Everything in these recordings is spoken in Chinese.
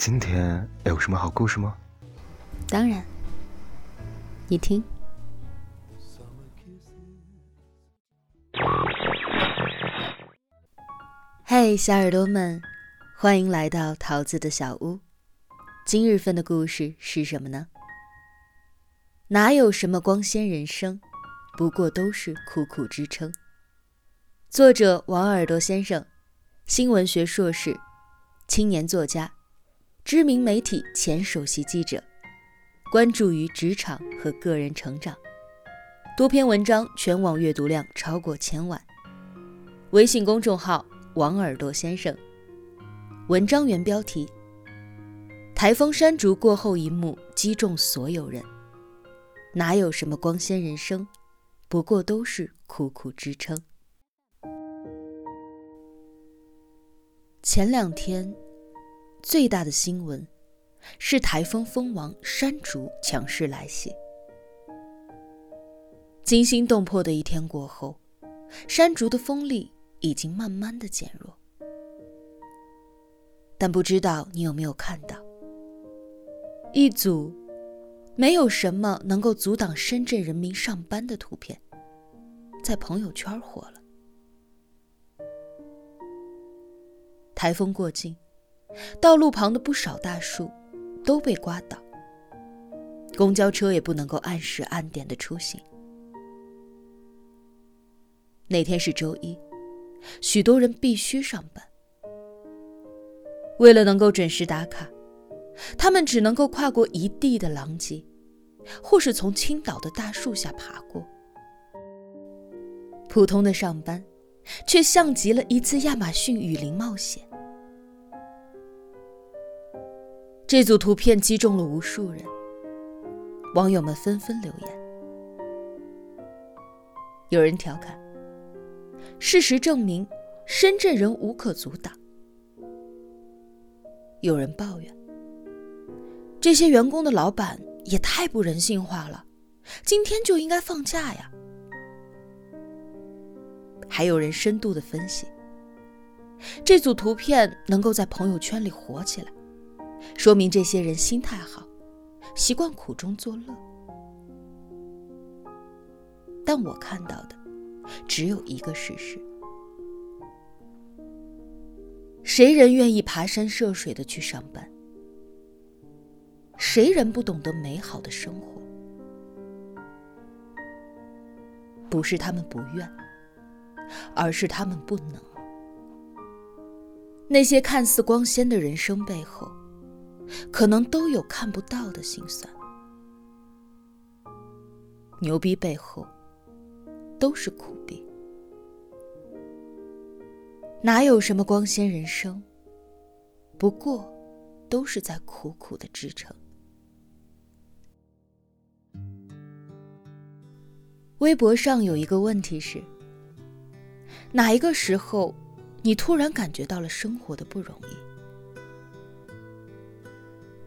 今天有什么好故事吗？当然，你听。嘿，小耳朵们，欢迎来到桃子的小屋。今日份的故事是什么呢？哪有什么光鲜人生，不过都是苦苦支撑。作者王耳朵先生，新闻学硕士，青年作家，知名媒体前首席记者，关注于职场和个人成长，多篇文章全网阅读量超过千万。微信公众号。王耳朵先生，文章原标题：台风山竹过后一幕击中所有人。哪有什么光鲜人生，不过都是苦苦支撑。前两天最大的新闻是台风蜂王山竹强势来袭，惊心动魄的一天过后，山竹的风力。已经慢慢的减弱，但不知道你有没有看到，一组没有什么能够阻挡深圳人民上班的图片，在朋友圈火了。台风过境，道路旁的不少大树都被刮倒，公交车也不能够按时按点的出行。那天是周一。许多人必须上班，为了能够准时打卡，他们只能够跨过一地的狼藉，或是从倾倒的大树下爬过。普通的上班，却像极了一次亚马逊雨林冒险。这组图片击中了无数人，网友们纷纷留言，有人调侃。事实证明，深圳人无可阻挡。有人抱怨，这些员工的老板也太不人性化了，今天就应该放假呀。还有人深度的分析，这组图片能够在朋友圈里火起来，说明这些人心态好，习惯苦中作乐。但我看到的。只有一个事实：谁人愿意爬山涉水的去上班？谁人不懂得美好的生活？不是他们不愿，而是他们不能。那些看似光鲜的人生背后，可能都有看不到的心酸。牛逼背后。都是苦逼，哪有什么光鲜人生？不过，都是在苦苦的支撑。微博上有一个问题是：哪一个时候，你突然感觉到了生活的不容易？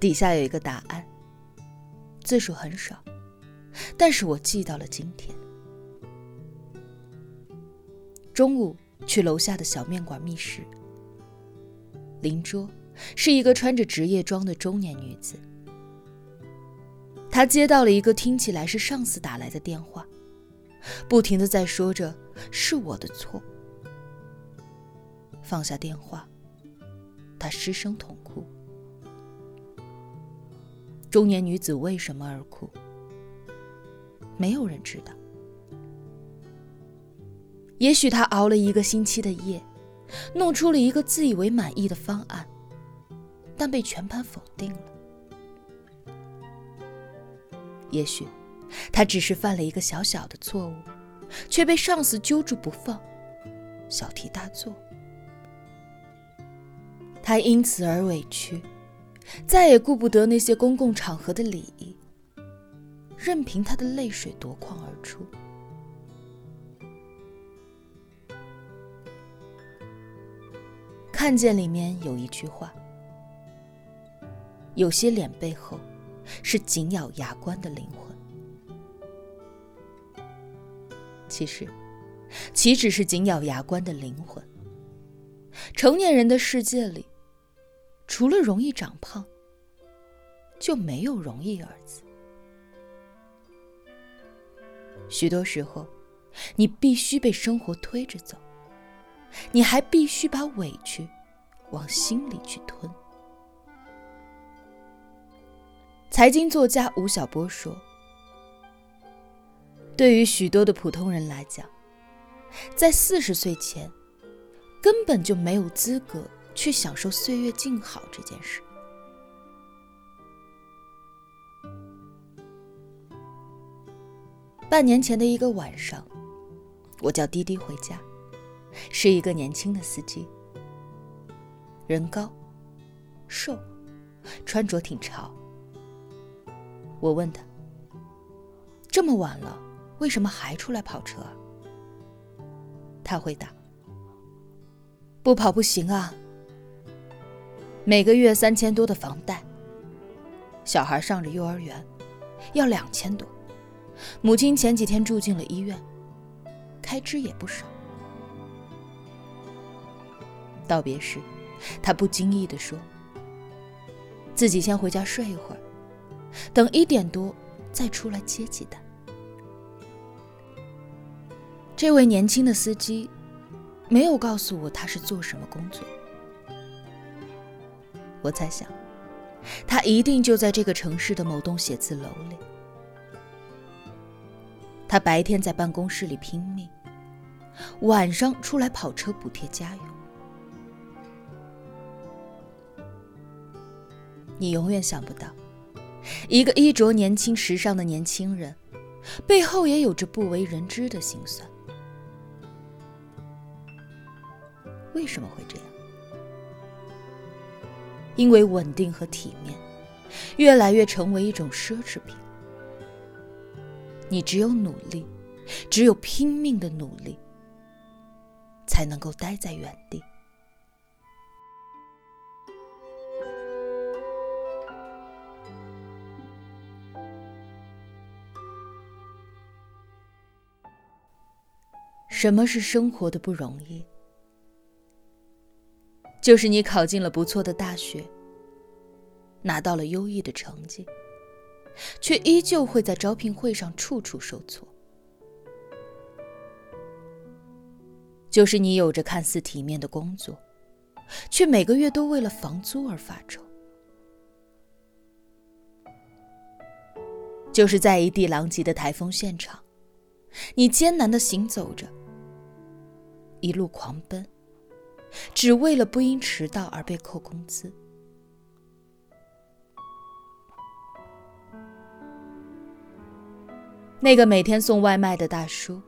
底下有一个答案，字数很少，但是我记到了今天。中午去楼下的小面馆觅食，邻桌是一个穿着职业装的中年女子。她接到了一个听起来是上司打来的电话，不停的在说着“是我的错”。放下电话，她失声痛哭。中年女子为什么而哭？没有人知道。也许他熬了一个星期的夜，弄出了一个自以为满意的方案，但被全盘否定了。也许他只是犯了一个小小的错误，却被上司揪住不放，小题大做。他因此而委屈，再也顾不得那些公共场合的礼仪，任凭他的泪水夺眶而出。看见里面有一句话：有些脸背后是紧咬牙关的灵魂。其实，岂止是紧咬牙关的灵魂，成年人的世界里，除了容易长胖，就没有容易二字。许多时候，你必须被生活推着走，你还必须把委屈往心里去吞。财经作家吴晓波说：“对于许多的普通人来讲，在四十岁前，根本就没有资格去享受岁月静好这件事。”半年前的一个晚上，我叫滴滴回家，是一个年轻的司机，人高，瘦，穿着挺潮。我问他：“这么晚了，为什么还出来跑车？”他回答：“不跑不行啊，每个月三千多的房贷，小孩上着幼儿园，要两千多。”母亲前几天住进了医院，开支也不少。道别时，他不经意地说：“自己先回家睡一会儿，等一点多再出来接鸡蛋。”这位年轻的司机没有告诉我他是做什么工作。我猜想，他一定就在这个城市的某栋写字楼里。他白天在办公室里拼命，晚上出来跑车补贴家用。你永远想不到，一个衣着年轻、时尚的年轻人，背后也有着不为人知的心酸。为什么会这样？因为稳定和体面，越来越成为一种奢侈品。你只有努力，只有拼命的努力，才能够待在原地。什么是生活的不容易？就是你考进了不错的大学，拿到了优异的成绩。却依旧会在招聘会上处处受挫。就是你有着看似体面的工作，却每个月都为了房租而发愁。就是在一地狼藉的台风现场，你艰难的行走着，一路狂奔，只为了不因迟到而被扣工资。那个每天送外卖的大叔，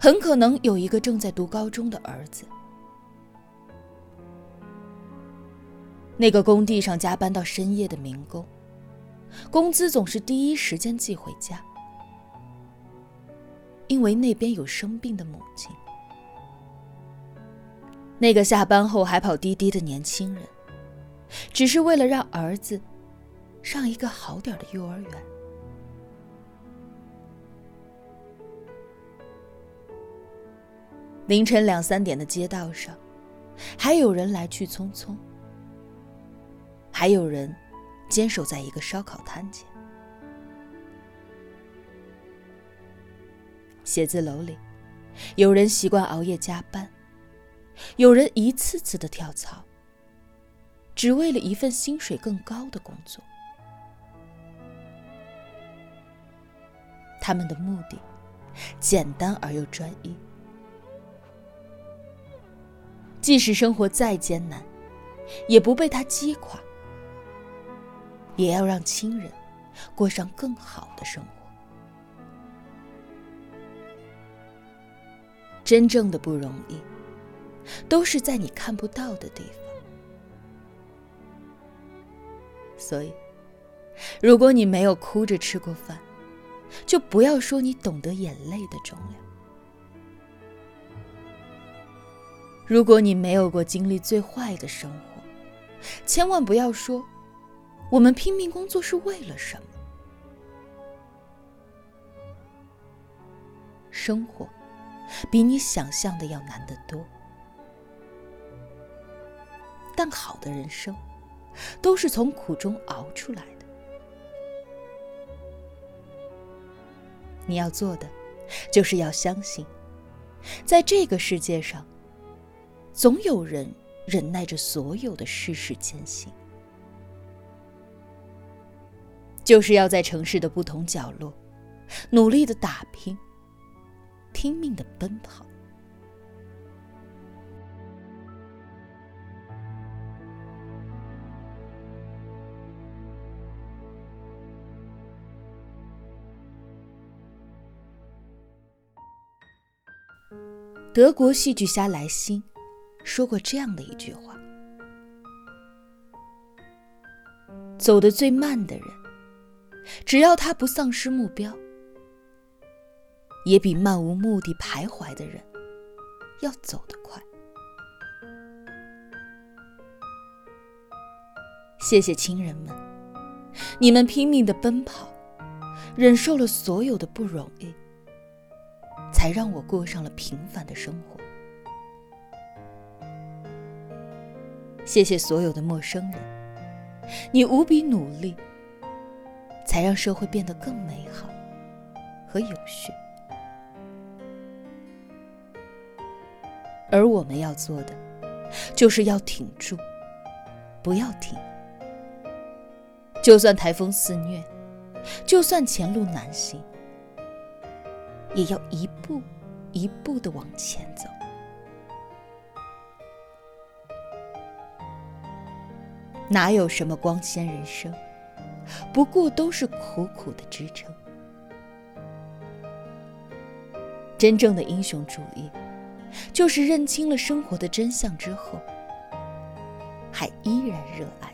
很可能有一个正在读高中的儿子。那个工地上加班到深夜的民工，工资总是第一时间寄回家，因为那边有生病的母亲。那个下班后还跑滴滴的年轻人，只是为了让儿子上一个好点的幼儿园。凌晨两三点的街道上，还有人来去匆匆，还有人坚守在一个烧烤摊前。写字楼里，有人习惯熬夜加班，有人一次次的跳槽，只为了一份薪水更高的工作。他们的目的简单而又专一。即使生活再艰难，也不被他击垮，也要让亲人过上更好的生活。真正的不容易，都是在你看不到的地方。所以，如果你没有哭着吃过饭，就不要说你懂得眼泪的重量。如果你没有过经历最坏的生活，千万不要说我们拼命工作是为了什么。生活比你想象的要难得多。但好的人生，都是从苦中熬出来的。你要做的，就是要相信，在这个世界上，总有人忍耐着所有的世事艰辛。就是要在城市的不同角落，努力的打拼，拼命的奔跑。德国戏剧家莱辛说过这样的一句话：“走得最慢的人，只要他不丧失目标，也比漫无目的徘徊的人要走得快。”谢谢亲人们，你们拼命的奔跑，忍受了所有的不容易。才让我过上了平凡的生活。谢谢所有的陌生人，你无比努力，才让社会变得更美好和有序。而我们要做的，就是要挺住，不要停。就算台风肆虐，就算前路难行。也要一步一步的往前走。哪有什么光鲜人生，不过都是苦苦的支撑。真正的英雄主义，就是认清了生活的真相之后，还依然热爱。